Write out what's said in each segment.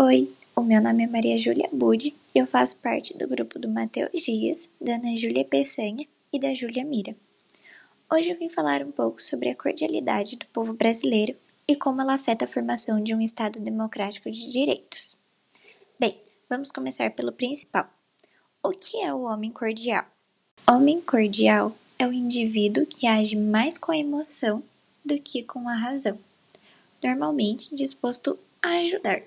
Oi, o meu nome é Maria Júlia Budi e eu faço parte do grupo do Matheus Dias, da Ana Júlia Peçanha e da Júlia Mira. Hoje eu vim falar um pouco sobre a cordialidade do povo brasileiro e como ela afeta a formação de um Estado democrático de direitos. Bem, vamos começar pelo principal. O que é o homem cordial? Homem cordial é o indivíduo que age mais com a emoção do que com a razão, normalmente disposto a ajudar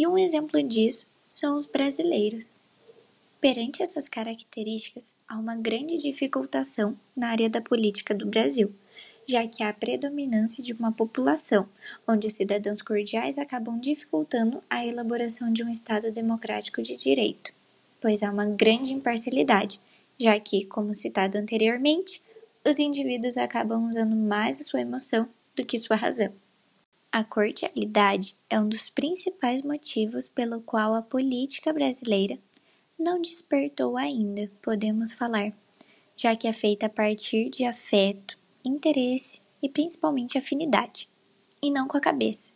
e um exemplo disso são os brasileiros. Perante essas características, há uma grande dificultação na área da política do Brasil, já que há a predominância de uma população, onde os cidadãos cordiais acabam dificultando a elaboração de um Estado democrático de direito, pois há uma grande imparcialidade, já que, como citado anteriormente, os indivíduos acabam usando mais a sua emoção do que sua razão. A cordialidade é um dos principais motivos pelo qual a política brasileira não despertou ainda, podemos falar, já que é feita a partir de afeto, interesse e principalmente afinidade, e não com a cabeça.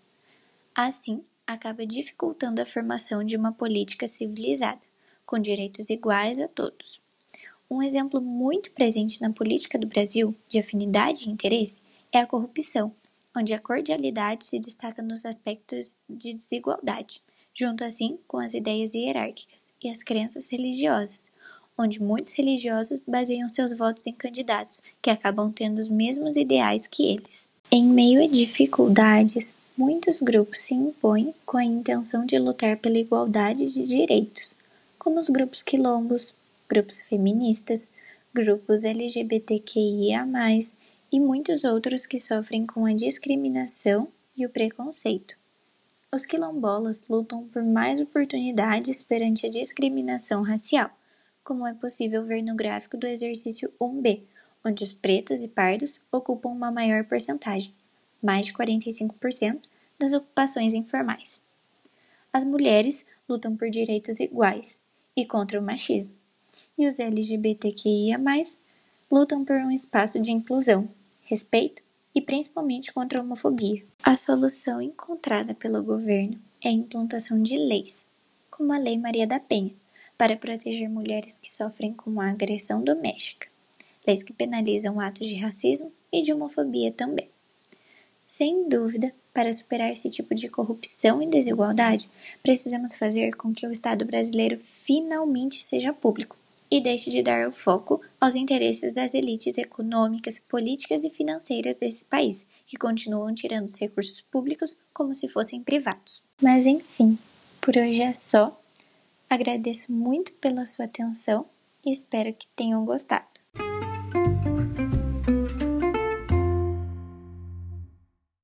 Assim, acaba dificultando a formação de uma política civilizada, com direitos iguais a todos. Um exemplo muito presente na política do Brasil de afinidade e interesse é a corrupção onde a cordialidade se destaca nos aspectos de desigualdade, junto assim com as ideias hierárquicas e as crenças religiosas, onde muitos religiosos baseiam seus votos em candidatos que acabam tendo os mesmos ideais que eles. Em meio a dificuldades, muitos grupos se impõem com a intenção de lutar pela igualdade de direitos, como os grupos quilombos, grupos feministas, grupos LGBTQIA, e muitos outros que sofrem com a discriminação e o preconceito. Os quilombolas lutam por mais oportunidades perante a discriminação racial, como é possível ver no gráfico do exercício 1B, onde os pretos e pardos ocupam uma maior porcentagem, mais de 45%, das ocupações informais. As mulheres lutam por direitos iguais e contra o machismo, e os LGBTQIA, lutam por um espaço de inclusão, respeito e principalmente contra a homofobia. A solução encontrada pelo governo é a implantação de leis, como a Lei Maria da Penha, para proteger mulheres que sofrem com a agressão doméstica, leis que penalizam atos de racismo e de homofobia também. Sem dúvida, para superar esse tipo de corrupção e desigualdade, precisamos fazer com que o Estado brasileiro finalmente seja público e deixe de dar o foco aos interesses das elites econômicas, políticas e financeiras desse país, que continuam tirando os recursos públicos como se fossem privados. Mas enfim, por hoje é só. Agradeço muito pela sua atenção e espero que tenham gostado.